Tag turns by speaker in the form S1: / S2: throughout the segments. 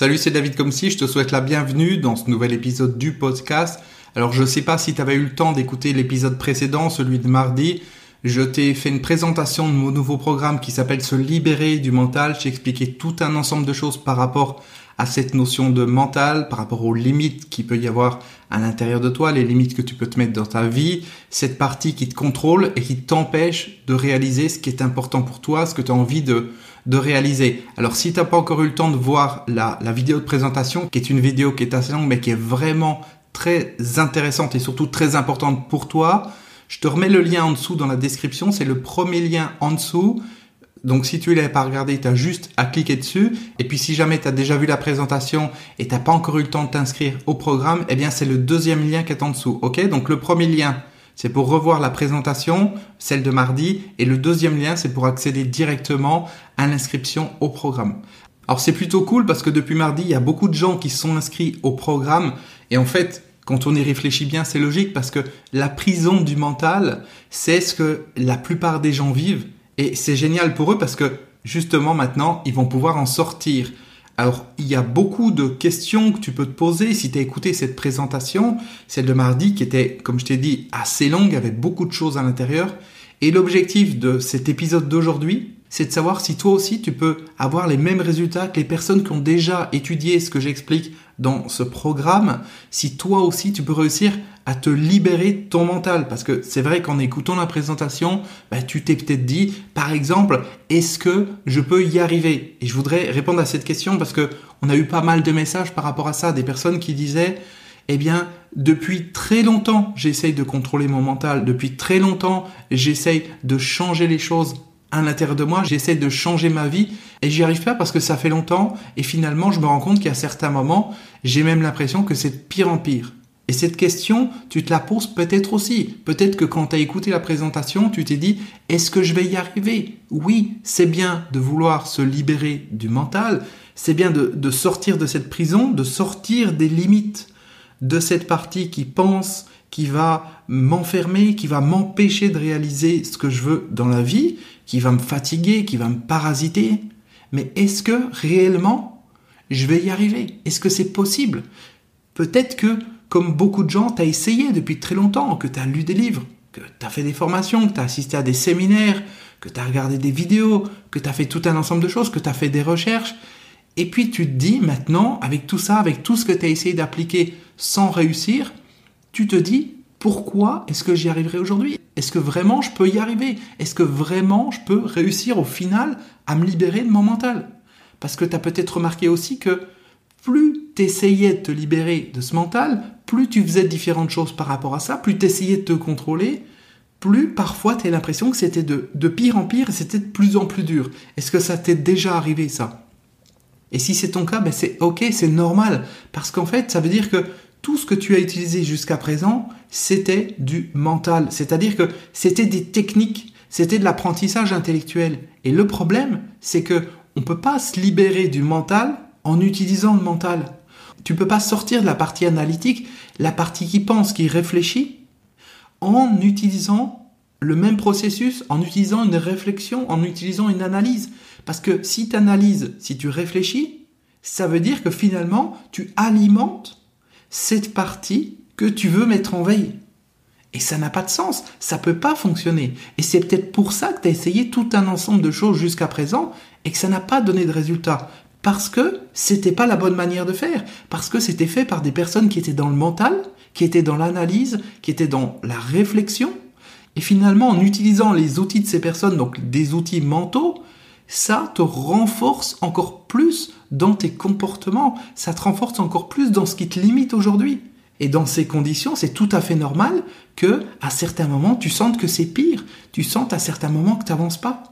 S1: Salut, c'est David Comsi, je te souhaite la bienvenue dans ce nouvel épisode du podcast. Alors je sais pas si tu avais eu le temps d'écouter l'épisode précédent, celui de mardi. Je t'ai fait une présentation de mon nouveau programme qui s'appelle Se libérer du mental. J'ai expliqué tout un ensemble de choses par rapport à cette notion de mental, par rapport aux limites qu'il peut y avoir à l'intérieur de toi, les limites que tu peux te mettre dans ta vie, cette partie qui te contrôle et qui t'empêche de réaliser ce qui est important pour toi, ce que tu as envie de, de réaliser. Alors si tu n'as pas encore eu le temps de voir la, vidéo de présentation, qui est une vidéo qui est assez longue mais qui est vraiment très intéressante et surtout très importante pour toi, je te remets le lien en dessous dans la description, c'est le premier lien en dessous. Donc si tu ne l'avais pas regardé, tu as juste à cliquer dessus. Et puis si jamais tu as déjà vu la présentation et tu n'as pas encore eu le temps de t'inscrire au programme, eh bien c'est le deuxième lien qui est en dessous. Ok? Donc le premier lien, c'est pour revoir la présentation, celle de mardi. Et le deuxième lien, c'est pour accéder directement à l'inscription au programme. Alors c'est plutôt cool parce que depuis mardi, il y a beaucoup de gens qui sont inscrits au programme. Et en fait, quand on y réfléchit bien, c'est logique parce que la prison du mental, c'est ce que la plupart des gens vivent. Et c'est génial pour eux parce que justement maintenant, ils vont pouvoir en sortir. Alors, il y a beaucoup de questions que tu peux te poser si tu as écouté cette présentation, celle de mardi qui était, comme je t'ai dit, assez longue, avec beaucoup de choses à l'intérieur. Et l'objectif de cet épisode d'aujourd'hui, c'est de savoir si toi aussi tu peux avoir les mêmes résultats que les personnes qui ont déjà étudié ce que j'explique dans ce programme, si toi aussi tu peux réussir à te libérer ton mental. Parce que c'est vrai qu'en écoutant la présentation, bah, tu t'es peut-être dit, par exemple, est-ce que je peux y arriver? Et je voudrais répondre à cette question parce que on a eu pas mal de messages par rapport à ça, des personnes qui disaient, eh bien, depuis très longtemps, j'essaye de contrôler mon mental. Depuis très longtemps, j'essaye de changer les choses à l'intérieur de moi, j'essaie de changer ma vie et j'y arrive pas parce que ça fait longtemps et finalement je me rends compte qu'à certains moments, j'ai même l'impression que c'est de pire en pire. Et cette question, tu te la poses peut-être aussi. Peut-être que quand tu as écouté la présentation, tu t'es dit, est-ce que je vais y arriver? Oui, c'est bien de vouloir se libérer du mental, c'est bien de, de sortir de cette prison, de sortir des limites de cette partie qui pense, qui va m'enfermer, qui va m'empêcher de réaliser ce que je veux dans la vie, qui va me fatiguer, qui va me parasiter. Mais est-ce que réellement je vais y arriver? Est-ce que c'est possible? Peut-être que, comme beaucoup de gens, tu as essayé depuis très longtemps, que tu as lu des livres, que tu as fait des formations, que tu as assisté à des séminaires, que tu as regardé des vidéos, que tu as fait tout un ensemble de choses, que tu as fait des recherches. Et puis tu te dis maintenant, avec tout ça, avec tout ce que tu as essayé d'appliquer sans réussir, tu te dis, pourquoi est-ce que j'y arriverai aujourd'hui? Est-ce que vraiment je peux y arriver? Est-ce que vraiment je peux réussir au final à me libérer de mon mental? Parce que tu as peut-être remarqué aussi que plus tu essayais de te libérer de ce mental, plus tu faisais différentes choses par rapport à ça, plus tu essayais de te contrôler, plus parfois tu as l'impression que c'était de, de, pire en pire et c'était de plus en plus dur. Est-ce que ça t'est déjà arrivé ça? Et si c'est ton cas, ben c'est ok, c'est normal. Parce qu'en fait, ça veut dire que tout ce que tu as utilisé jusqu'à présent, c'était du mental. C'est-à-dire que c'était des techniques, c'était de l'apprentissage intellectuel. Et le problème, c'est que on peut pas se libérer du mental en utilisant le mental. Tu peux pas sortir de la partie analytique, la partie qui pense, qui réfléchit, en utilisant le même processus, en utilisant une réflexion, en utilisant une analyse. Parce que si tu analyses, si tu réfléchis, ça veut dire que finalement, tu alimentes cette partie que tu veux mettre en veille. Et ça n'a pas de sens, ça peut pas fonctionner. Et c'est peut-être pour ça que tu as essayé tout un ensemble de choses jusqu'à présent et que ça n'a pas donné de résultat. Parce que c'était pas la bonne manière de faire. Parce que c'était fait par des personnes qui étaient dans le mental, qui étaient dans l'analyse, qui étaient dans la réflexion. Et finalement, en utilisant les outils de ces personnes, donc des outils mentaux, ça te renforce encore plus dans tes comportements, ça te renforce encore plus dans ce qui te limite aujourd'hui. Et dans ces conditions, c'est tout à fait normal que, à certains moments, tu sentes que c'est pire. Tu sentes à certains moments que tu n'avances pas.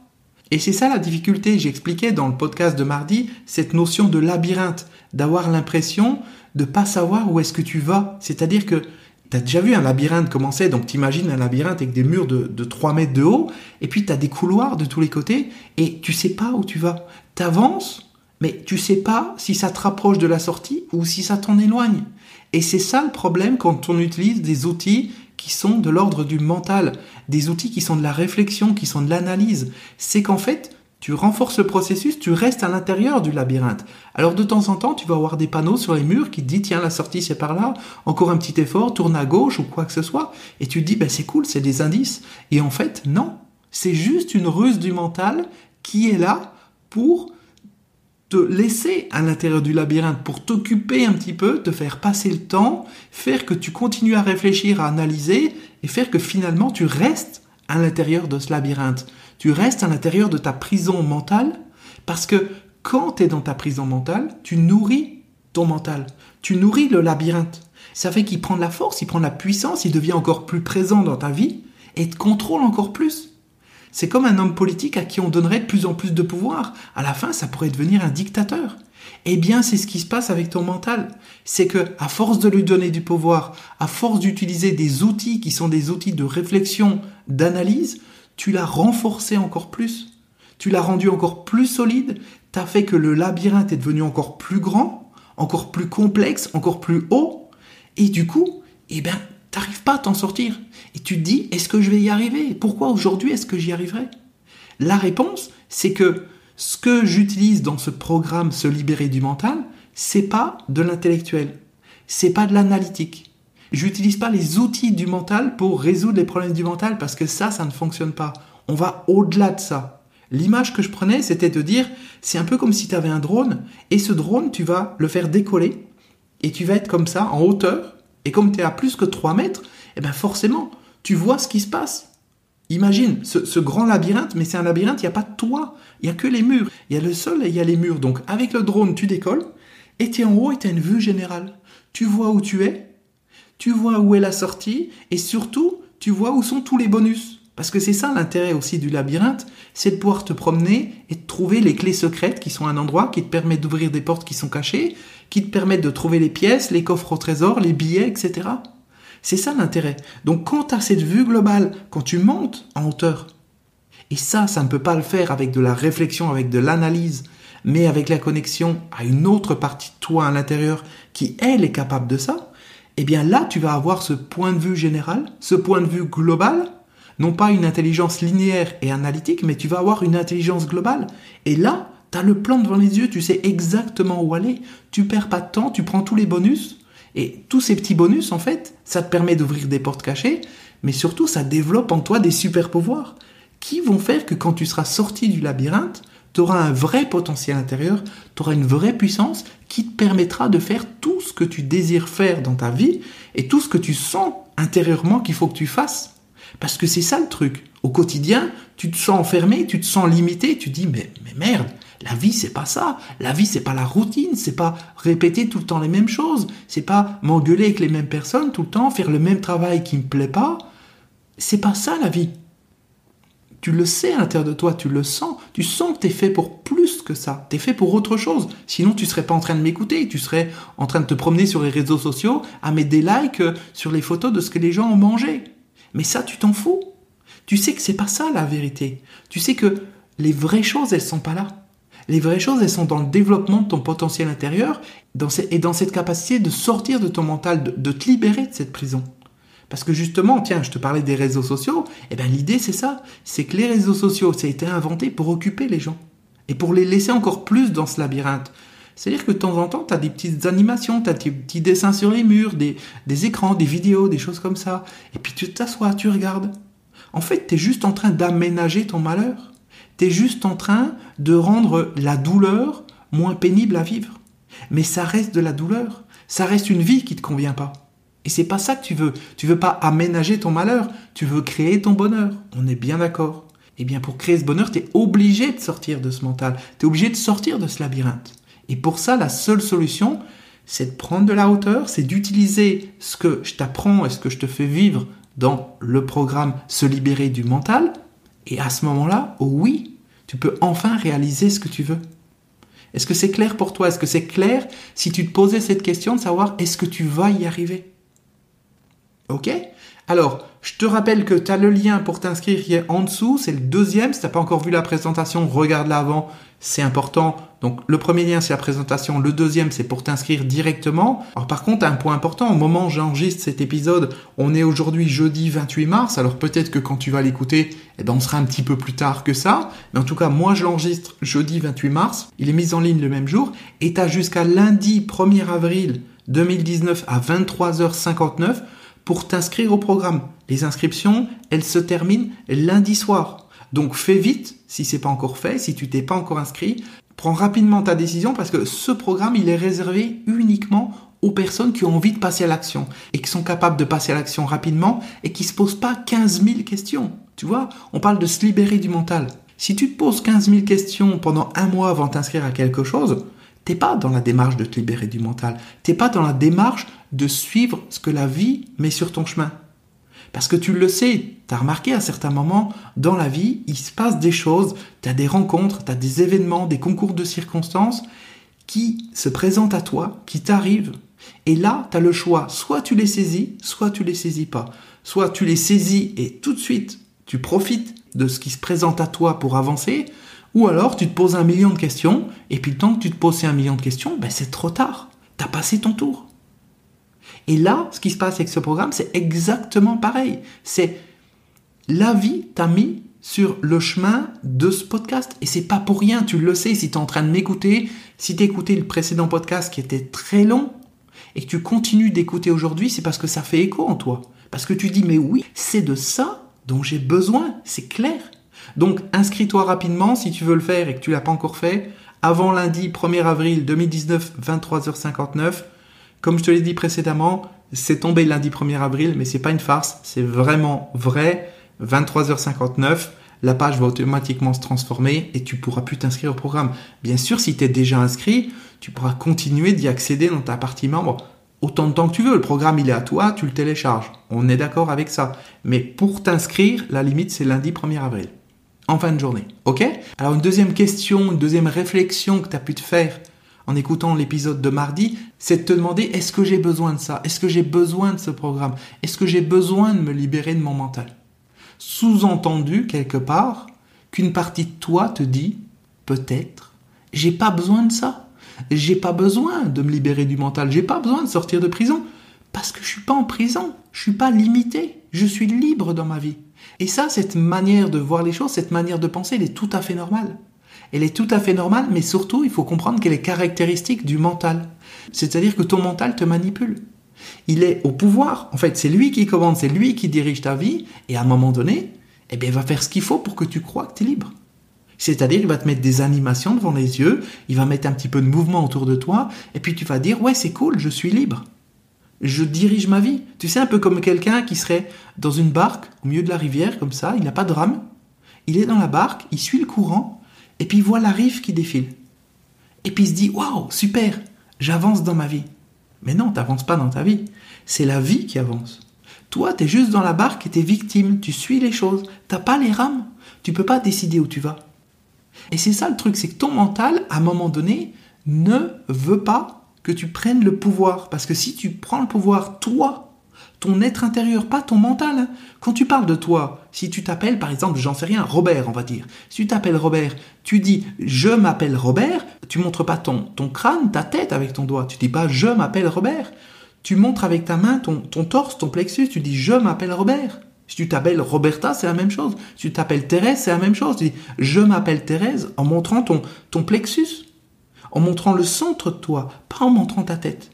S1: Et c'est ça la difficulté. J'expliquais dans le podcast de mardi cette notion de labyrinthe, d'avoir l'impression de pas savoir où est-ce que tu vas. C'est-à-dire que tu as déjà vu un labyrinthe commencer, donc t'imagines un labyrinthe avec des murs de, de 3 mètres de haut, et puis tu as des couloirs de tous les côtés, et tu sais pas où tu vas. T'avances, mais tu sais pas si ça te rapproche de la sortie ou si ça t'en éloigne. Et c'est ça le problème quand on utilise des outils qui sont de l'ordre du mental, des outils qui sont de la réflexion, qui sont de l'analyse. C'est qu'en fait, tu renforces le processus, tu restes à l'intérieur du labyrinthe. Alors de temps en temps, tu vas avoir des panneaux sur les murs qui te disent tiens la sortie c'est par là, encore un petit effort, tourne à gauche ou quoi que ce soit, et tu te dis ben c'est cool, c'est des indices. Et en fait non, c'est juste une ruse du mental qui est là pour te laisser à l'intérieur du labyrinthe, pour t'occuper un petit peu, te faire passer le temps, faire que tu continues à réfléchir, à analyser, et faire que finalement tu restes à l'intérieur de ce labyrinthe tu restes à l'intérieur de ta prison mentale parce que quand tu es dans ta prison mentale, tu nourris ton mental, tu nourris le labyrinthe. Ça fait qu'il prend de la force, il prend de la puissance, il devient encore plus présent dans ta vie et te contrôle encore plus. C'est comme un homme politique à qui on donnerait de plus en plus de pouvoir. À la fin, ça pourrait devenir un dictateur. Eh bien, c'est ce qui se passe avec ton mental. C'est que, à force de lui donner du pouvoir, à force d'utiliser des outils qui sont des outils de réflexion, d'analyse, tu l'as renforcé encore plus, tu l'as rendu encore plus solide, tu as fait que le labyrinthe est devenu encore plus grand, encore plus complexe, encore plus haut, et du coup, eh ben, t'arrives pas à t'en sortir. Et tu te dis, est-ce que je vais y arriver? Pourquoi aujourd'hui est-ce que j'y arriverai? La réponse, c'est que ce que j'utilise dans ce programme Se libérer du mental, c'est pas de l'intellectuel, c'est pas de l'analytique, J'utilise pas les outils du mental pour résoudre les problèmes du mental parce que ça, ça ne fonctionne pas. On va au-delà de ça. L'image que je prenais, c'était de dire, c'est un peu comme si tu avais un drone et ce drone, tu vas le faire décoller et tu vas être comme ça en hauteur et comme tu es à plus que 3 mètres, eh ben forcément, tu vois ce qui se passe. Imagine ce, grand labyrinthe, mais c'est un labyrinthe, il n'y a pas de toit, il n'y a que les murs. Il y a le sol et il y a les murs. Donc avec le drone, tu décolles et tu es en haut et tu as une vue générale. Tu vois où tu es, tu vois où est la sortie et surtout, tu vois où sont tous les bonus. Parce que c'est ça l'intérêt aussi du labyrinthe, c'est de pouvoir te promener et de trouver les clés secrètes qui sont un endroit qui te permet d'ouvrir des portes qui sont cachées, qui te permettent de trouver les pièces, les coffres au trésor, les billets, etc. C'est ça l'intérêt. Donc quand tu as cette vue globale, quand tu montes en hauteur, et ça, ça ne peut pas le faire avec de la réflexion, avec de l'analyse, mais avec la connexion à une autre partie de toi à l'intérieur qui, elle, est capable de ça, eh bien là, tu vas avoir ce point de vue général, ce point de vue global, non pas une intelligence linéaire et analytique, mais tu vas avoir une intelligence globale. Et là, tu as le plan devant les yeux, tu sais exactement où aller, tu perds pas de temps, tu prends tous les bonus, et tous ces petits bonus, en fait, ça te permet d'ouvrir des portes cachées, mais surtout, ça développe en toi des super pouvoirs qui vont faire que quand tu seras sorti du labyrinthe, tu auras un vrai potentiel intérieur, tu auras une vraie puissance qui te permettra de faire tout ce que tu désires faire dans ta vie et tout ce que tu sens intérieurement qu'il faut que tu fasses. Parce que c'est ça le truc. Au quotidien, tu te sens enfermé, tu te sens limité, tu te dis mais, mais merde, la vie c'est pas ça. La vie c'est pas la routine, c'est pas répéter tout le temps les mêmes choses, c'est pas m'engueuler avec les mêmes personnes tout le temps, faire le même travail qui me plaît pas. C'est pas ça la vie. Tu le sais à l'intérieur de toi, tu le sens. Tu sens que tu es fait pour plus que ça. Tu es fait pour autre chose. Sinon, tu serais pas en train de m'écouter. Tu serais en train de te promener sur les réseaux sociaux, à mettre des likes sur les photos de ce que les gens ont mangé. Mais ça, tu t'en fous. Tu sais que c'est pas ça la vérité. Tu sais que les vraies choses, elles sont pas là. Les vraies choses, elles sont dans le développement de ton potentiel intérieur et dans cette capacité de sortir de ton mental, de te libérer de cette prison. Parce que justement, tiens, je te parlais des réseaux sociaux, et eh bien l'idée c'est ça, c'est que les réseaux sociaux, ça a été inventé pour occuper les gens et pour les laisser encore plus dans ce labyrinthe. C'est-à-dire que de temps en temps, tu as des petites animations, tu as des petits dessins sur les murs, des, des écrans, des vidéos, des choses comme ça. Et puis tu t'assois, tu regardes. En fait, tu es juste en train d'aménager ton malheur. Tu es juste en train de rendre la douleur moins pénible à vivre. Mais ça reste de la douleur. Ça reste une vie qui te convient pas. Et c'est pas ça que tu veux. Tu veux pas aménager ton malheur, tu veux créer ton bonheur. On est bien d'accord. Eh bien, pour créer ce bonheur, tu es obligé de sortir de ce mental. Tu es obligé de sortir de ce labyrinthe. Et pour ça, la seule solution, c'est de prendre de la hauteur, c'est d'utiliser ce que je t'apprends et ce que je te fais vivre dans le programme Se libérer du mental. Et à ce moment-là, oh oui, tu peux enfin réaliser ce que tu veux. Est-ce que c'est clair pour toi? Est-ce que c'est clair si tu te posais cette question de savoir est-ce que tu vas y arriver? Ok? Alors, je te rappelle que tu as le lien pour t'inscrire qui est en dessous, c'est le deuxième. Si tu n'as pas encore vu la présentation, regarde-la avant, c'est important Donc le premier lien c'est la présentation, le deuxième c'est pour t'inscrire directement. Alors par contre un point important, au moment où j'enregistre cet épisode, on est aujourd'hui jeudi 28 mars, alors peut-être que quand tu vas l'écouter, eh ben on sera un petit peu plus tard que ça, mais en tout cas moi je l'enregistre jeudi 28 mars, il est mis en ligne le même jour, et tu as jusqu'à lundi 1er avril 2019 à 23h59 pour t'inscrire au programme. Les inscriptions, elles se terminent lundi soir. Donc fais vite si c'est pas encore fait, si tu t'es pas encore inscrit, prends rapidement ta décision parce que ce programme, il est réservé uniquement aux personnes qui ont envie de passer à l'action et qui sont capables de passer à l'action rapidement et qui se posent pas 15 000 questions. Tu vois, on parle de se libérer du mental. Si tu te poses 15 000 questions pendant un mois avant t'inscrire à quelque chose, t'es pas dans la démarche de te libérer du mental. T'es pas dans la démarche de suivre ce que la vie met sur ton chemin. Parce que tu le sais, tu as remarqué à certains moments dans la vie, il se passe des choses, tu as des rencontres, tu as des événements, des concours de circonstances qui se présentent à toi, qui t'arrivent. Et là, tu as le choix, soit tu les saisis, soit tu les saisis pas. Soit tu les saisis et tout de suite, tu profites de ce qui se présente à toi pour avancer, ou alors tu te poses un million de questions, et puis le temps que tu te poses un million de questions, ben c'est trop tard. Tu as passé ton tour. Et là, ce qui se passe avec ce programme, c'est exactement pareil. C'est la vie t'a mis sur le chemin de ce podcast. Et c'est pas pour rien, tu le sais, si tu es en train de m'écouter, si tu écouté le précédent podcast qui était très long, et que tu continues d'écouter aujourd'hui, c'est parce que ça fait écho en toi. Parce que tu dis, mais oui, c'est de ça dont j'ai besoin, c'est clair. Donc inscris-toi rapidement si tu veux le faire et que tu l'as pas encore fait, avant lundi 1er avril 2019, 23h59. Comme je te l'ai dit précédemment, c'est tombé lundi 1er avril, mais c'est pas une farce, c'est vraiment vrai. 23h59, la page va automatiquement se transformer et tu pourras plus t'inscrire au programme. Bien sûr, si tu es déjà inscrit, tu pourras continuer d'y accéder dans ta partie membre autant de temps que tu veux. Le programme, il est à toi, tu le télécharges. On est d'accord avec ça. Mais pour t'inscrire, la limite, c'est lundi 1er avril. En fin de journée. OK? Alors, une deuxième question, une deuxième réflexion que tu as pu te faire en écoutant l'épisode de mardi, c'est de te demander est-ce que j'ai besoin de ça? Est-ce que j'ai besoin de ce programme? Est-ce que j'ai besoin de me libérer de mon mental? Sous-entendu quelque part qu'une partie de toi te dit peut-être j'ai pas besoin de ça. J'ai pas besoin de me libérer du mental, j'ai pas besoin de sortir de prison. Parce que je suis pas en prison, je suis pas limité, je suis libre dans ma vie. Et ça, cette manière de voir les choses, cette manière de penser, elle est tout à fait normale elle est tout à fait normale, mais surtout, il faut comprendre qu'elle est caractéristique du mental. C'est-à-dire que ton mental te manipule. Il est au pouvoir. En fait, c'est lui qui commande, c'est lui qui dirige ta vie, et à un moment donné, eh bien, il va faire ce qu'il faut pour que tu crois que tu es libre. C'est-à-dire, il va te mettre des animations devant les yeux, il va mettre un petit peu de mouvement autour de toi, et puis tu vas dire, ouais, c'est cool, je suis libre. Je dirige ma vie. Tu sais, un peu comme quelqu'un qui serait dans une barque au milieu de la rivière, comme ça, il n'a pas de rame. Il est dans la barque, il suit le courant, et puis il voit la rive qui défile. Et puis il se dit Waouh, super, j'avance dans ma vie. Mais non, t'avances pas dans ta vie. C'est la vie qui avance. Toi, tu es juste dans la barque et es victime. Tu suis les choses. T'as pas les rames. Tu peux pas décider où tu vas. Et c'est ça le truc, c'est que ton mental, à un moment donné, ne veut pas que tu prennes le pouvoir. Parce que si tu prends le pouvoir, toi, ton être intérieur, pas ton mental. Quand tu parles de toi, si tu t'appelles, par exemple, j'en sais rien, Robert, on va dire. Si tu t'appelles Robert, tu dis je m'appelle Robert, tu montres pas ton, ton crâne, ta tête avec ton doigt. Tu dis pas je m'appelle Robert. Tu montres avec ta main ton, ton torse, ton plexus, tu dis je m'appelle Robert. Si tu t'appelles Roberta, c'est la même chose. Si tu t'appelles Thérèse, c'est la même chose. Tu dis je m'appelle Thérèse en montrant ton, ton plexus, en montrant le centre de toi, pas en montrant ta tête.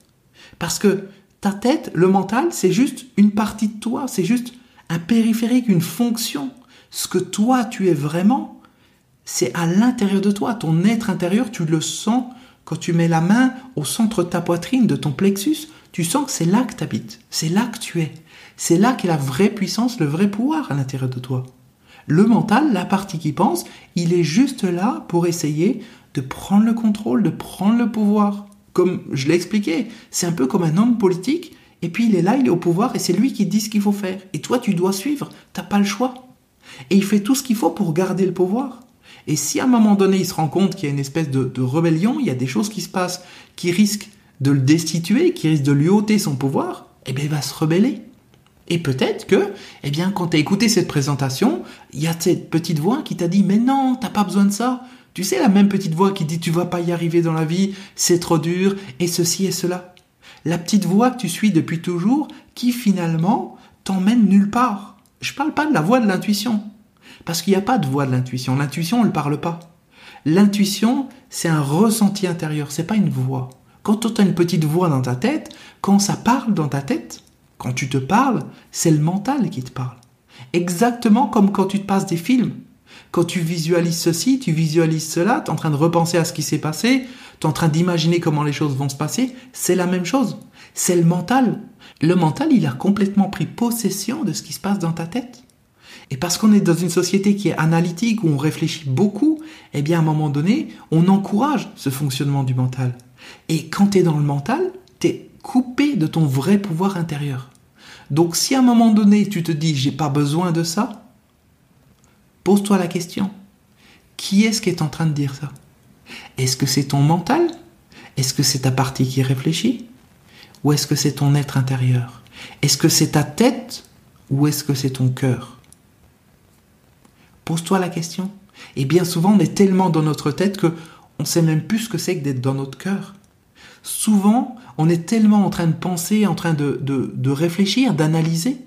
S1: Parce que ta tête, le mental, c'est juste une partie de toi, c'est juste un périphérique, une fonction. Ce que toi, tu es vraiment, c'est à l'intérieur de toi. Ton être intérieur, tu le sens quand tu mets la main au centre de ta poitrine, de ton plexus. Tu sens que c'est là que tu habites, c'est là que tu es. C'est là qu'est la vraie puissance, le vrai pouvoir à l'intérieur de toi. Le mental, la partie qui pense, il est juste là pour essayer de prendre le contrôle, de prendre le pouvoir comme je l'ai expliqué, c'est un peu comme un homme politique, et puis il est là, il est au pouvoir, et c'est lui qui dit ce qu'il faut faire. Et toi, tu dois suivre, t'as pas le choix. Et il fait tout ce qu'il faut pour garder le pouvoir. Et si à un moment donné, il se rend compte qu'il y a une espèce de, rébellion, il y a des choses qui se passent qui risquent de le destituer, qui risquent de lui ôter son pouvoir, eh bien, il va se rebeller. Et peut-être que, eh bien, quand tu as écouté cette présentation, il y a cette petite voix qui t'a dit, mais non, t'as pas besoin de ça. Tu sais, la même petite voix qui dit tu vas pas y arriver dans la vie, c'est trop dur, et ceci et cela. La petite voix que tu suis depuis toujours, qui finalement t'emmène nulle part. Je parle pas de la voix de l'intuition. Parce qu'il n'y a pas de voix de l'intuition. L'intuition, elle ne parle pas. L'intuition, c'est un ressenti intérieur, c'est pas une voix. Quand tu as une petite voix dans ta tête, quand ça parle dans ta tête, quand tu te parles, c'est le mental qui te parle. Exactement comme quand tu te passes des films. Quand tu visualises ceci, tu visualises cela, tu es en train de repenser à ce qui s'est passé, tu es en train d'imaginer comment les choses vont se passer, c'est la même chose. C'est le mental. Le mental, il a complètement pris possession de ce qui se passe dans ta tête. Et parce qu'on est dans une société qui est analytique, où on réfléchit beaucoup, eh bien à un moment donné, on encourage ce fonctionnement du mental. Et quand tu es dans le mental, tu es coupé de ton vrai pouvoir intérieur. Donc si à un moment donné tu te dis j'ai pas besoin de ça, Pose-toi la question. Qui est-ce qui est en train de dire ça? Est-ce que c'est ton mental? Est-ce que c'est ta partie qui réfléchit? Ou est-ce que c'est ton être intérieur? Est-ce que c'est ta tête? Ou est-ce que c'est ton cœur? Pose-toi la question. Et bien souvent, on est tellement dans notre tête que on sait même plus ce que c'est que d'être dans notre cœur. Souvent, on est tellement en train de penser, en train de, de réfléchir, d'analyser,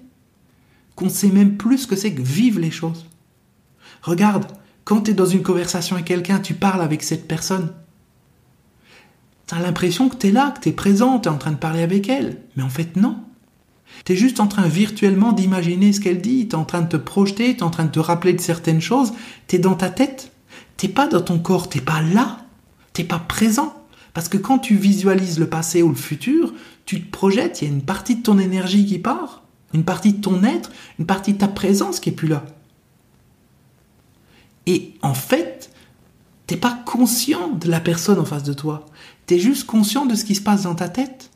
S1: qu'on ne sait même plus ce que c'est que vivre les choses. Regarde, quand tu es dans une conversation avec quelqu'un, tu parles avec cette personne. Tu as l'impression que tu es là, que tu es présent, tu es en train de parler avec elle. Mais en fait, non. Tu es juste en train virtuellement d'imaginer ce qu'elle dit, tu es en train de te projeter, tu es en train de te rappeler de certaines choses, tu es dans ta tête. T'es pas dans ton corps, t'es pas là, t'es pas présent. Parce que quand tu visualises le passé ou le futur, tu te projettes, il y a une partie de ton énergie qui part, une partie de ton être, une partie de ta présence qui est plus là. Et en fait, t'es pas conscient de la personne en face de toi. T'es juste conscient de ce qui se passe dans ta tête.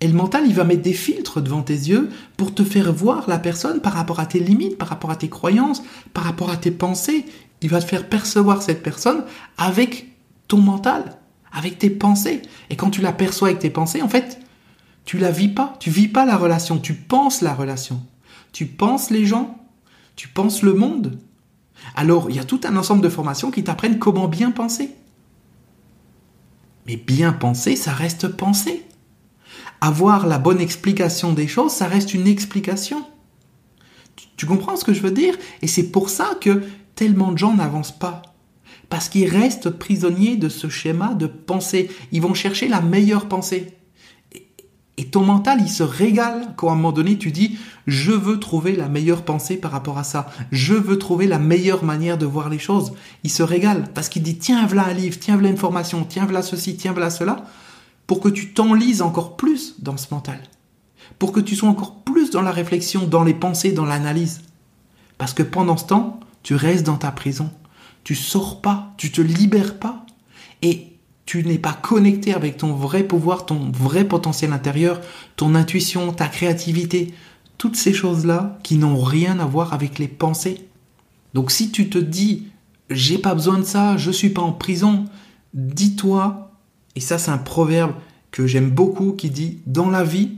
S1: Et le mental, il va mettre des filtres devant tes yeux pour te faire voir la personne par rapport à tes limites, par rapport à tes croyances, par rapport à tes pensées. Il va te faire percevoir cette personne avec ton mental, avec tes pensées. Et quand tu la perçois avec tes pensées, en fait, tu la vis pas. Tu vis pas la relation, tu penses la relation. Tu penses les gens, tu penses le monde, alors, il y a tout un ensemble de formations qui t'apprennent comment bien penser. Mais bien penser, ça reste penser. Avoir la bonne explication des choses, ça reste une explication. Tu, comprends ce que je veux dire? Et c'est pour ça que tellement de gens n'avancent pas. Parce qu'ils restent prisonniers de ce schéma de pensée. Ils vont chercher la meilleure pensée. Et ton mental, il se régale quand à un moment donné tu dis je veux trouver la meilleure pensée par rapport à ça. Je veux trouver la meilleure manière de voir les choses. Il se régale parce qu'il dit tiens voilà un livre, tiens voilà une formation, tiens voilà ceci, tiens voilà cela, pour que tu t'enlises encore plus dans ce mental. Pour que tu sois encore plus dans la réflexion, dans les pensées, dans l'analyse. Parce que pendant ce temps, tu restes dans ta prison. Tu sors pas, tu te libères pas. Et tu n'es pas connecté avec ton vrai pouvoir, ton vrai potentiel intérieur, ton intuition, ta créativité, toutes ces choses-là qui n'ont rien à voir avec les pensées. Donc si tu te dis j'ai pas besoin de ça, je suis pas en prison, dis-toi, et ça c'est un proverbe que j'aime beaucoup qui dit dans la vie,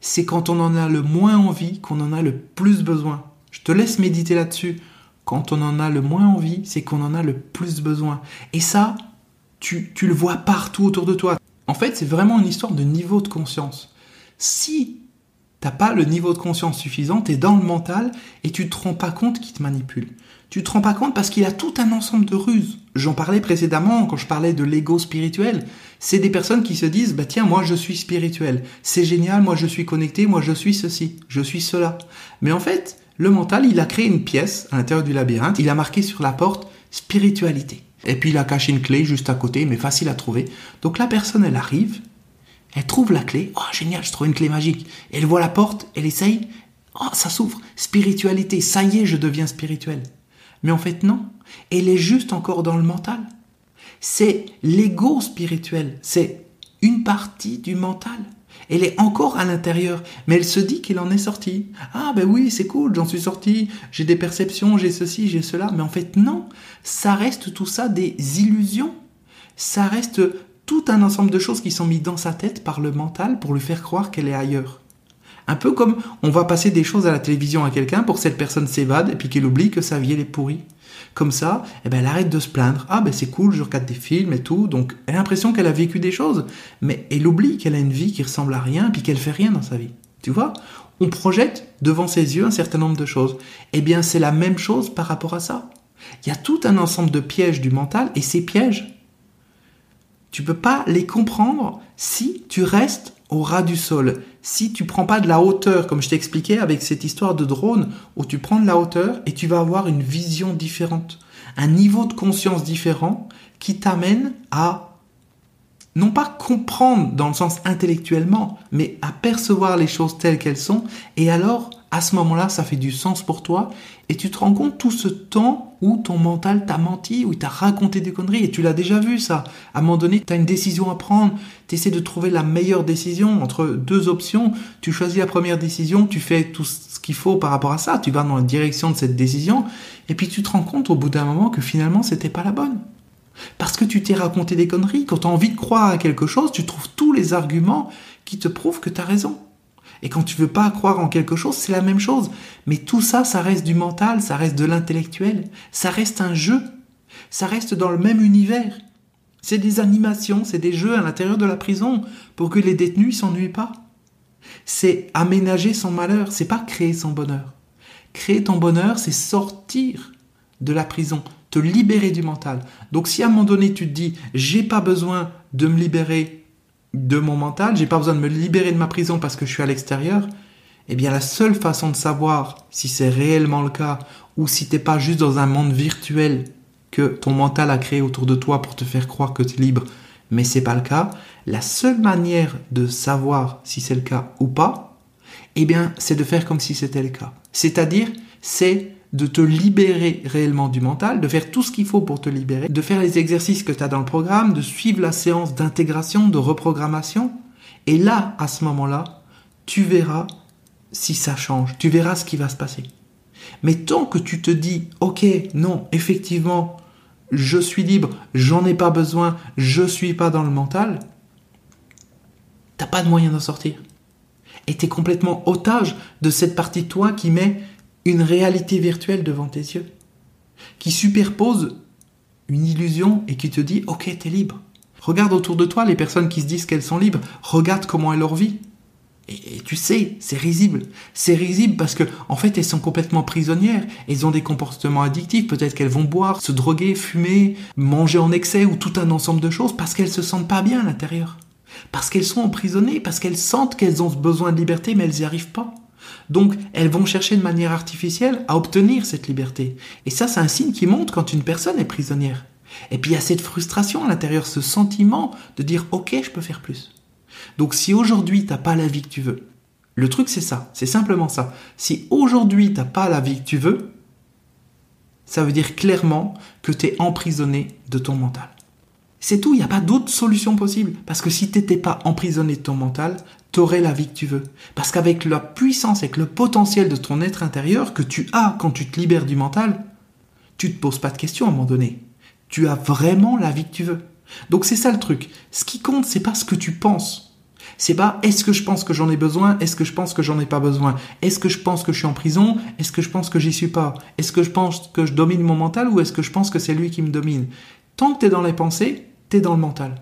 S1: c'est quand on en a le moins envie qu'on en a le plus besoin. Je te laisse méditer là-dessus. Quand on en a le moins envie, c'est qu'on en a le plus besoin. Et ça, tu, le vois partout autour de toi. En fait, c'est vraiment une histoire de niveau de conscience. Si t'as pas le niveau de conscience suffisant, tu es dans le mental et tu te rends pas compte qu'il te manipule. Tu te rends pas compte parce qu'il a tout un ensemble de ruses. J'en parlais précédemment quand je parlais de l'ego spirituel. C'est des personnes qui se disent, bah tiens, moi je suis spirituel. C'est génial, moi je suis connecté, moi je suis ceci, je suis cela. Mais en fait, le mental, il a créé une pièce à l'intérieur du labyrinthe, il a marqué sur la porte spiritualité. Et puis il a caché une clé juste à côté, mais facile à trouver. Donc la personne, elle arrive, elle trouve la clé. Oh, génial, je trouve une clé magique. Elle voit la porte, elle essaye. Oh, ça s'ouvre. Spiritualité, ça y est, je deviens spirituel. Mais en fait, non. Elle est juste encore dans le mental. C'est l'ego spirituel. C'est une partie du mental. Elle est encore à l'intérieur, mais elle se dit qu'elle en est sortie. Ah ben oui, c'est cool, j'en suis sortie, j'ai des perceptions, j'ai ceci, j'ai cela, mais en fait non, ça reste tout ça des illusions. Ça reste tout un ensemble de choses qui sont mises dans sa tête par le mental pour lui faire croire qu'elle est ailleurs. Un peu comme on va passer des choses à la télévision à quelqu'un pour que cette personne s'évade et puis qu'elle oublie que sa vie elle est pourrie. Comme ça, eh ben, elle arrête de se plaindre. Ah ben c'est cool, je regarde des films et tout. Donc elle a l'impression qu'elle a vécu des choses, mais elle oublie qu'elle a une vie qui ressemble à rien, puis qu'elle fait rien dans sa vie. Tu vois? On projette devant ses yeux un certain nombre de choses. Eh bien c'est la même chose par rapport à ça. Il y a tout un ensemble de pièges du mental, et ces pièges, tu peux pas les comprendre si tu restes au ras du sol. Si tu prends pas de la hauteur, comme je t'ai expliqué avec cette histoire de drone, où tu prends de la hauteur et tu vas avoir une vision différente, un niveau de conscience différent qui t'amène à non pas comprendre dans le sens intellectuellement, mais à percevoir les choses telles qu'elles sont, et alors à ce moment-là, ça fait du sens pour toi et tu te rends compte tout ce temps où ton mental t'a menti, où il t'a raconté des conneries et tu l'as déjà vu ça. À un moment donné, tu as une décision à prendre, tu essaies de trouver la meilleure décision entre deux options, tu choisis la première décision, tu fais tout ce qu'il faut par rapport à ça, tu vas dans la direction de cette décision et puis tu te rends compte au bout d'un moment que finalement c'était pas la bonne. Parce que tu t'es raconté des conneries, quand tu as envie de croire à quelque chose, tu trouves tous les arguments qui te prouvent que tu as raison. Et quand tu veux pas croire en quelque chose, c'est la même chose. Mais tout ça, ça reste du mental, ça reste de l'intellectuel, ça reste un jeu, ça reste dans le même univers. C'est des animations, c'est des jeux à l'intérieur de la prison pour que les détenus s'ennuient pas. C'est aménager son malheur, c'est pas créer son bonheur. Créer ton bonheur, c'est sortir de la prison, te libérer du mental. Donc si à un moment donné tu te dis j'ai pas besoin de me libérer de mon mental, j'ai pas besoin de me libérer de ma prison parce que je suis à l'extérieur, eh bien la seule façon de savoir si c'est réellement le cas ou si t'es pas juste dans un monde virtuel que ton mental a créé autour de toi pour te faire croire que tu es libre, mais c'est pas le cas, la seule manière de savoir si c'est le cas ou pas, eh bien c'est de faire comme si c'était le cas. C'est-à-dire, c'est de te libérer réellement du mental, de faire tout ce qu'il faut pour te libérer, de faire les exercices que tu as dans le programme, de suivre la séance d'intégration, de reprogrammation. Et là, à ce moment-là, tu verras si ça change, tu verras ce qui va se passer. Mais tant que tu te dis, ok, non, effectivement, je suis libre, j'en ai pas besoin, je suis pas dans le mental, t'as pas de moyen d'en sortir. Et tu es complètement otage de cette partie de toi qui met une réalité virtuelle devant tes yeux, qui superpose une illusion et qui te dit ok t'es libre. Regarde autour de toi les personnes qui se disent qu'elles sont libres, regarde comment elles leur vie. Et, tu sais, c'est risible. C'est risible parce que, en fait, elles sont complètement prisonnières. Elles ont des comportements addictifs. Peut-être qu'elles vont boire, se droguer, fumer, manger en excès ou tout un ensemble de choses parce qu'elles se sentent pas bien à l'intérieur. Parce qu'elles sont emprisonnées, parce qu'elles sentent qu'elles ont besoin de liberté, mais elles n'y arrivent pas. Donc, elles vont chercher de manière artificielle à obtenir cette liberté. Et ça, c'est un signe qui montre quand une personne est prisonnière. Et puis, il y a cette frustration à l'intérieur, ce sentiment de dire, OK, je peux faire plus. Donc, si aujourd'hui, t'as pas la vie que tu veux, le truc, c'est ça. C'est simplement ça. Si aujourd'hui, t'as pas la vie que tu veux, ça veut dire clairement que tu es emprisonné de ton mental. C'est tout, il n'y a pas d'autre solution possible. Parce que si tu n'étais pas emprisonné de ton mental, t'aurais la vie que tu veux. Parce qu'avec la puissance, avec le potentiel de ton être intérieur que tu as quand tu te libères du mental, tu te poses pas de questions à un moment donné. Tu as vraiment la vie que tu veux. Donc c'est ça le truc. Ce qui compte, c'est pas ce que tu penses. C'est pas est-ce que je pense que j'en ai besoin, est-ce que je pense que j'en ai pas besoin, est-ce que je pense que je suis en prison, est-ce que je pense que j'y suis pas, est-ce que je pense que je domine mon mental ou est-ce que je pense que c'est lui qui me domine? Tant que tu es dans les pensées, tu es dans le mental.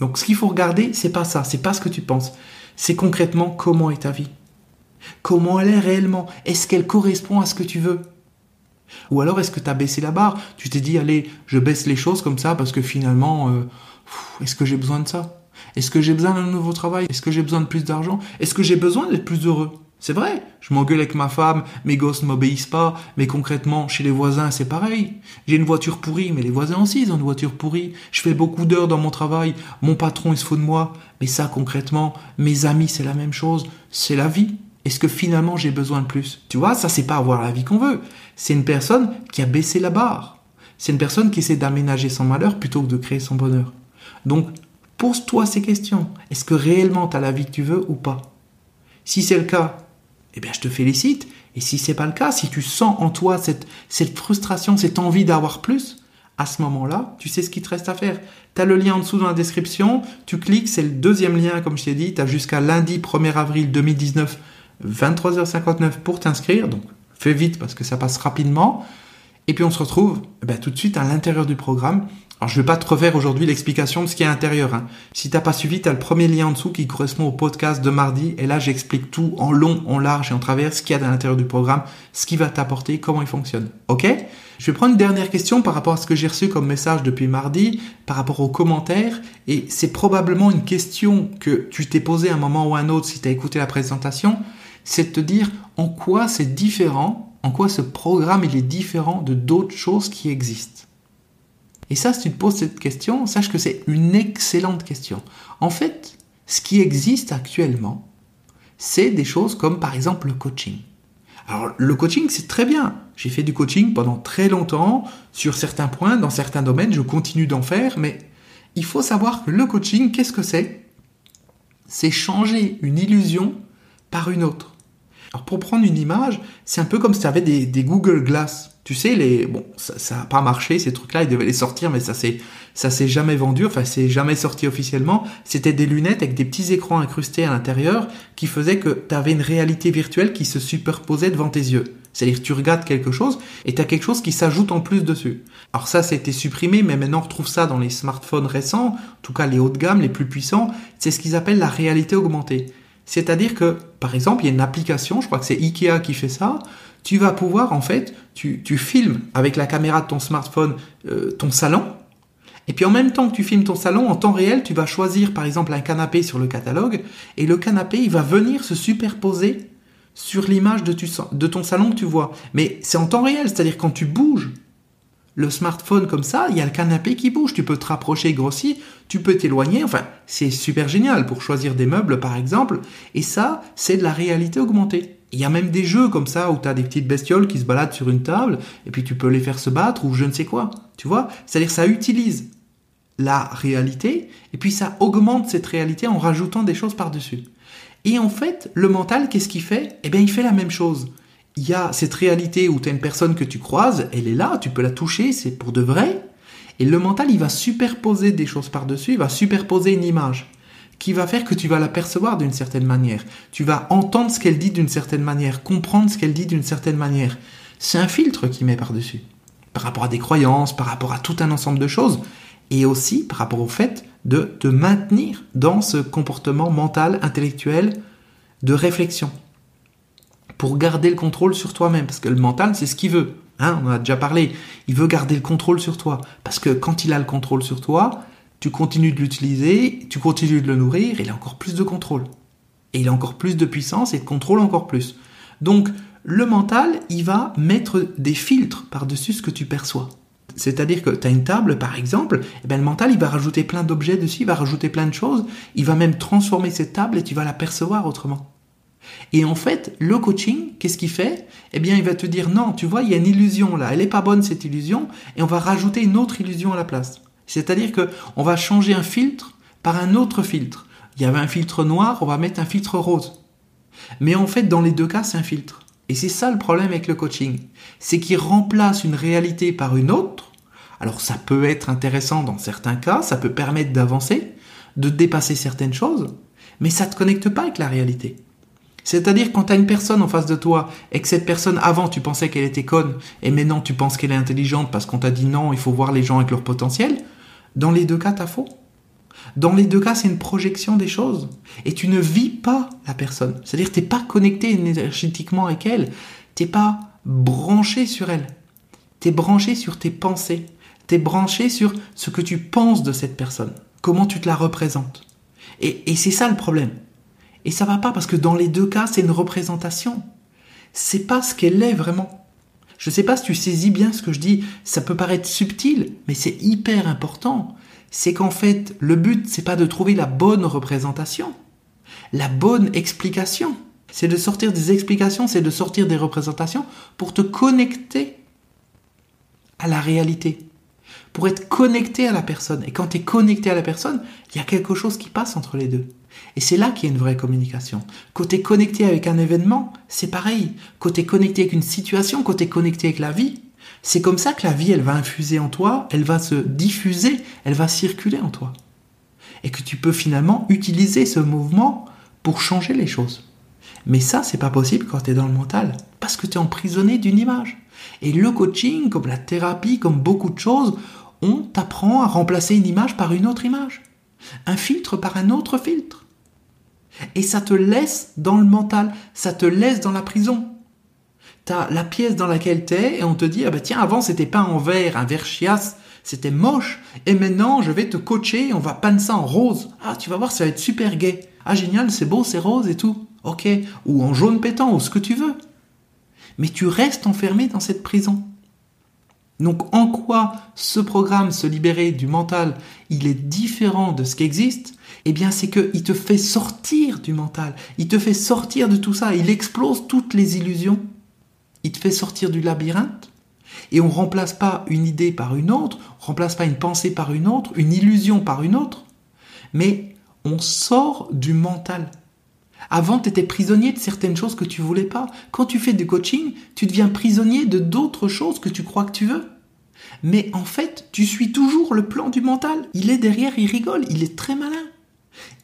S1: Donc ce qu'il faut regarder, c'est pas ça, c'est pas ce que tu penses. C'est concrètement comment est ta vie. Comment elle est réellement. Est-ce qu'elle correspond à ce que tu veux? Ou alors est-ce que tu as baissé la barre? Tu t'es dit, allez, je baisse les choses comme ça parce que finalement, euh, est-ce que j'ai besoin de ça? Est-ce que j'ai besoin d'un nouveau travail? Est-ce que j'ai besoin de plus d'argent? Est-ce que j'ai besoin d'être plus heureux? C'est vrai, je m'engueule avec ma femme, mes gosses ne m'obéissent pas, mais concrètement, chez les voisins, c'est pareil. J'ai une voiture pourrie, mais les voisins aussi, ils ont une voiture pourrie. Je fais beaucoup d'heures dans mon travail, mon patron, il se fout de moi. Mais ça, concrètement, mes amis, c'est la même chose. C'est la vie. Est-ce que finalement, j'ai besoin de plus? Tu vois, ça, c'est pas avoir la vie qu'on veut. C'est une personne qui a baissé la barre. C'est une personne qui essaie d'aménager son malheur plutôt que de créer son bonheur. Donc, pose-toi ces questions. Est-ce que réellement tu as la vie que tu veux ou pas? Si c'est le cas, eh bien, je te félicite. Et si c'est pas le cas, si tu sens en toi cette, cette frustration, cette envie d'avoir plus, à ce moment-là, tu sais ce qu'il te reste à faire. Tu as le lien en dessous dans la description, tu cliques, c'est le deuxième lien, comme je t'ai dit, tu as jusqu'à lundi 1er avril 2019, 23h59 pour t'inscrire. Donc, fais vite parce que ça passe rapidement. Et puis on se retrouve eh ben, tout de suite à l'intérieur du programme. Alors je vais pas te refaire aujourd'hui l'explication de ce qui est à l'intérieur. Hein. Si t'as pas suivi, tu as le premier lien en dessous qui correspond au podcast de mardi. Et là j'explique tout en long, en large et en travers, ce qu'il y a à l'intérieur du programme, ce qui va t'apporter, comment il fonctionne. Ok? Je vais prendre une dernière question par rapport à ce que j'ai reçu comme message depuis mardi, par rapport aux commentaires. Et c'est probablement une question que tu t'es posée à un moment ou à un autre si tu as écouté la présentation. C'est de te dire en quoi c'est différent en quoi ce programme il est différent de d'autres choses qui existent Et ça, si tu te poses cette question, sache que c'est une excellente question. En fait, ce qui existe actuellement, c'est des choses comme par exemple le coaching. Alors le coaching, c'est très bien. J'ai fait du coaching pendant très longtemps sur certains points, dans certains domaines, je continue d'en faire, mais il faut savoir que le coaching, qu'est-ce que c'est? C'est changer une illusion par une autre. Alors pour prendre une image, c'est un peu comme si tu avais des, Google Glass. Tu sais, les bon, ça n'a pas marché ces trucs-là, ils devaient les sortir, mais ça s'est ça s'est jamais vendu, enfin c'est jamais sorti officiellement. C'était des lunettes avec des petits écrans incrustés à l'intérieur qui faisaient que tu avais une réalité virtuelle qui se superposait devant tes yeux. C'est-à-dire tu regardes quelque chose et tu quelque chose qui s'ajoute en plus dessus. Alors ça, ça a été supprimé, mais maintenant on retrouve ça dans les smartphones récents, en tout cas les hauts de gamme, les plus puissants. C'est ce qu'ils appellent la réalité augmentée. C'est-à-dire que, par exemple, il y a une application, je crois que c'est Ikea qui fait ça, tu vas pouvoir, en fait, tu, filmes avec la caméra de ton smartphone euh, ton salon, et puis en même temps que tu filmes ton salon, en temps réel, tu vas choisir par exemple un canapé sur le catalogue, et le canapé, il va venir se superposer sur l'image de, de ton salon que tu vois. Mais c'est en temps réel, c'est-à-dire quand tu bouges, le smartphone comme ça, il y a le canapé qui bouge, tu peux te rapprocher, grossir, tu peux t'éloigner, enfin, c'est super génial pour choisir des meubles par exemple, et ça, c'est de la réalité augmentée. Il y a même des jeux comme ça où tu as des petites bestioles qui se baladent sur une table, et puis tu peux les faire se battre ou je ne sais quoi, tu vois C'est-à-dire ça utilise la réalité, et puis ça augmente cette réalité en rajoutant des choses par-dessus. Et en fait, le mental, qu'est-ce qu'il fait? Eh bien, il fait la même chose il y a cette réalité où tu as une personne que tu croises, elle est là, tu peux la toucher, c'est pour de vrai. Et le mental, il va superposer des choses par-dessus, il va superposer une image qui va faire que tu vas la percevoir d'une certaine manière. Tu vas entendre ce qu'elle dit d'une certaine manière, comprendre ce qu'elle dit d'une certaine manière. C'est un filtre qui met par-dessus. Par rapport à des croyances, par rapport à tout un ensemble de choses. Et aussi par rapport au fait de te maintenir dans ce comportement mental, intellectuel, de réflexion pour garder le contrôle sur toi-même. Parce que le mental, c'est ce qu'il veut. Hein, on a déjà parlé. Il veut garder le contrôle sur toi. Parce que quand il a le contrôle sur toi, tu continues de l'utiliser, tu continues de le nourrir, il a encore plus de contrôle. Et il a encore plus de puissance et de contrôle encore plus. Donc, le mental, il va mettre des filtres par-dessus ce que tu perçois. C'est-à-dire que tu as une table, par exemple, et eh bien, le mental, il va rajouter plein d'objets dessus, il va rajouter plein de choses, il va même transformer cette table et tu vas la percevoir autrement. Et en fait, le coaching, qu'est-ce qu'il fait? Eh bien, il va te dire non, tu vois, il y a une illusion là, elle n'est pas bonne cette illusion, et on va rajouter une autre illusion à la place. C'est-à-dire que on va changer un filtre par un autre filtre. Il y avait un filtre noir, on va mettre un filtre rose. Mais en fait, dans les deux cas, c'est un filtre. Et c'est ça le problème avec le coaching, c'est qu'il remplace une réalité par une autre. Alors ça peut être intéressant dans certains cas, ça peut permettre d'avancer, de dépasser certaines choses, mais ça ne te connecte pas avec la réalité. C'est-à-dire quand tu as une personne en face de toi et que cette personne avant tu pensais qu'elle était conne et maintenant tu penses qu'elle est intelligente parce qu'on t'a dit non, il faut voir les gens avec leur potentiel, dans les deux cas t'as faux. Dans les deux cas, c'est une projection des choses. Et tu ne vis pas la personne. C'est-à-dire n'es pas connecté énergétiquement avec elle. Tu n'es pas branché sur elle. Tu es branché sur tes pensées. Tu es branché sur ce que tu penses de cette personne. Comment tu te la représentes. Et, et c'est ça le problème. Et ça va pas parce que dans les deux cas, c'est une représentation. C'est pas ce qu'elle est vraiment. Je sais pas si tu saisis bien ce que je dis, ça peut paraître subtil, mais c'est hyper important. C'est qu'en fait, le but, c'est pas de trouver la bonne représentation, la bonne explication. C'est de sortir des explications, c'est de sortir des représentations pour te connecter à la réalité, pour être connecté à la personne. Et quand tu es connecté à la personne, il y a quelque chose qui passe entre les deux. Et c'est là qu'il y a une vraie communication. Côté connecté avec un événement, c'est pareil. Côté connecté avec une situation, côté connecté avec la vie, c'est comme ça que la vie, elle va infuser en toi, elle va se diffuser, elle va circuler en toi. Et que tu peux finalement utiliser ce mouvement pour changer les choses. Mais ça, c'est pas possible quand tu es dans le mental. Parce que tu es emprisonné d'une image. Et le coaching, comme la thérapie, comme beaucoup de choses, on t'apprend à remplacer une image par une autre image. Un filtre par un autre filtre. Et ça te laisse dans le mental, ça te laisse dans la prison. T'as la pièce dans laquelle t'es et on te dit, ah bah tiens, avant c'était pas en verre, un verre chiasse, c'était moche. Et maintenant, je vais te coacher, on va peindre ça en rose. Ah, tu vas voir, ça va être super gai. Ah, génial, c'est beau, c'est rose et tout. Ok. Ou en jaune pétant, ou ce que tu veux. Mais tu restes enfermé dans cette prison. Donc, en quoi ce programme, se libérer du mental, il est différent de ce qui existe? Eh bien, c'est qu'il te fait sortir du mental. Il te fait sortir de tout ça. Il explose toutes les illusions. Il te fait sortir du labyrinthe et on ne remplace pas une idée par une autre, on ne remplace pas une pensée par une autre, une illusion par une autre, mais on sort du mental. Avant, tu étais prisonnier de certaines choses que tu voulais pas. Quand tu fais du coaching, tu deviens prisonnier de d'autres choses que tu crois que tu veux. Mais en fait, tu suis toujours le plan du mental. Il est derrière, il rigole, il est très malin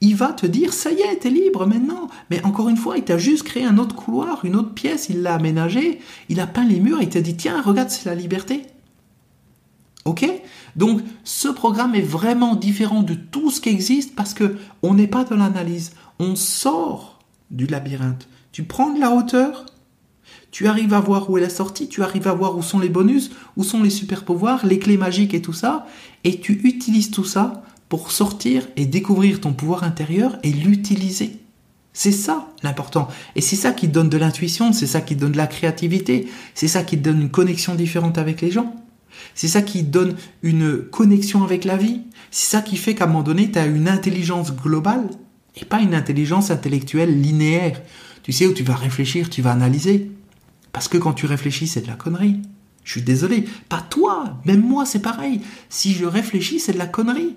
S1: il va te dire ça y est, t'es libre maintenant. Mais encore une fois, il t'a juste créé un autre couloir, une autre pièce, il l'a aménagé, il a peint les murs, il t'a dit tiens, regarde, c'est la liberté. Ok? Donc ce programme est vraiment différent de tout ce qui existe parce que on n'est pas dans l'analyse, on sort du labyrinthe. Tu prends de la hauteur, tu arrives à voir où est la sortie, tu arrives à voir où sont les bonus, où sont les super pouvoirs, les clés magiques et tout ça, et tu utilises tout ça pour sortir et découvrir ton pouvoir intérieur et l'utiliser. C'est ça l'important. Et c'est ça qui donne de l'intuition, c'est ça qui donne de la créativité, c'est ça qui donne une connexion différente avec les gens. C'est ça qui donne une connexion avec la vie. C'est ça qui fait qu'à un moment donné, tu as une intelligence globale et pas une intelligence intellectuelle linéaire. Tu sais, où tu vas réfléchir, tu vas analyser. Parce que quand tu réfléchis, c'est de la connerie. Je suis désolé. Pas toi, même moi, c'est pareil. Si je réfléchis, c'est de la connerie.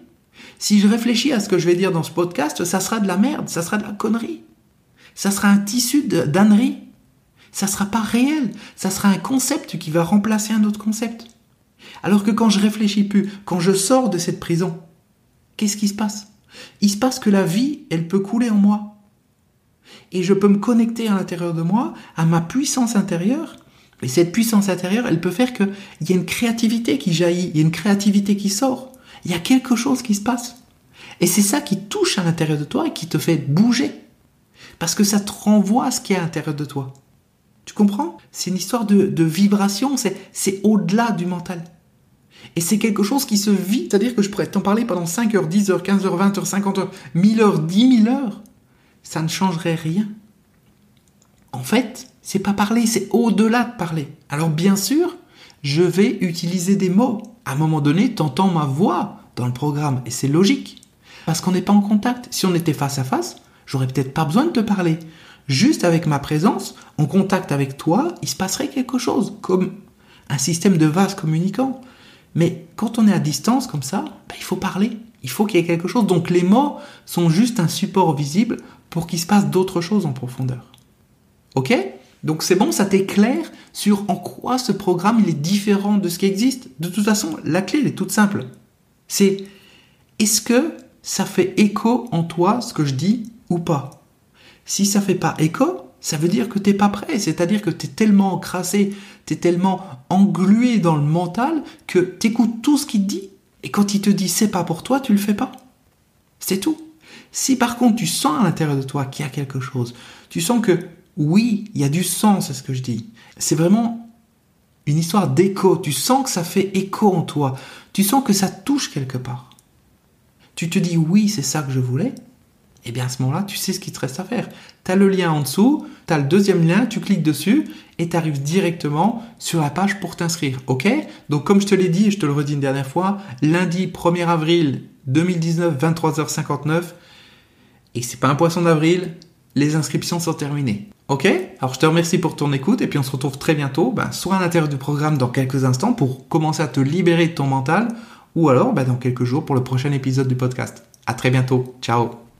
S1: Si je réfléchis à ce que je vais dire dans ce podcast, ça sera de la merde, ça sera de la connerie. Ça sera un tissu d'ânerie. Ça sera pas réel. Ça sera un concept qui va remplacer un autre concept. Alors que quand je réfléchis plus, quand je sors de cette prison, qu'est-ce qui se passe? Il se passe que la vie, elle peut couler en moi. Et je peux me connecter à l'intérieur de moi, à ma puissance intérieure. Et cette puissance intérieure, elle peut faire qu'il y ait une créativité qui jaillit, il y a une créativité qui sort. Il y a quelque chose qui se passe. Et c'est ça qui touche à l'intérieur de toi et qui te fait bouger. Parce que ça te renvoie à ce qui est à l'intérieur de toi. Tu comprends? C'est une histoire de, vibration, c'est au-delà du mental. Et c'est quelque chose qui se vit, c'est-à-dire que je pourrais t'en parler pendant 5 heures, 10 heures, 15 heures, 20 heures, 50 heures, 1000 heures, 10 000 heures. Ça ne changerait rien. En fait, c'est pas parler, c'est au-delà de parler. Alors bien sûr, je vais utiliser des mots à un moment donné, t'entends ma voix dans le programme, et c'est logique. Parce qu'on n'est pas en contact. Si on était face à face, j'aurais peut-être pas besoin de te parler. Juste avec ma présence, en contact avec toi, il se passerait quelque chose, comme un système de vase communicant. Mais quand on est à distance comme ça, ben, il faut parler. Il faut qu'il y ait quelque chose. Donc les mots sont juste un support visible pour qu'il se passe d'autres choses en profondeur. Ok? Donc c'est bon, ça t'éclaire sur en quoi ce programme il est différent de ce qui existe. De toute façon, la clé elle est toute simple. C'est est-ce que ça fait écho en toi ce que je dis ou pas? Si ça fait pas écho, ça veut dire que t'es pas prêt, c'est-à-dire que tu es tellement encrassé, es tellement englué dans le mental que t'écoutes tout ce qu'il te dit et quand il te dit c'est pas pour toi, tu le fais pas. C'est tout. Si par contre tu sens à l'intérieur de toi qu'il y a quelque chose, tu sens que oui, il y a du sens à ce que je dis. C'est vraiment une histoire d'écho. Tu sens que ça fait écho en toi. Tu sens que ça touche quelque part. Tu te dis oui, c'est ça que je voulais. Et eh bien à ce moment-là, tu sais ce qu'il te reste à faire. Tu as le lien en dessous, tu as le deuxième lien, tu cliques dessus et tu arrives directement sur la page pour t'inscrire. OK? Donc comme je te l'ai dit je te le redis une dernière fois, lundi 1er avril 2019, 23h59, et c'est pas un poisson d'avril, les inscriptions sont terminées. Ok? Alors je te remercie pour ton écoute et puis on se retrouve très bientôt, ben, soit à l'intérieur du programme dans quelques instants pour commencer à te libérer de ton mental, ou alors ben, dans quelques jours pour le prochain épisode du podcast. À très bientôt. Ciao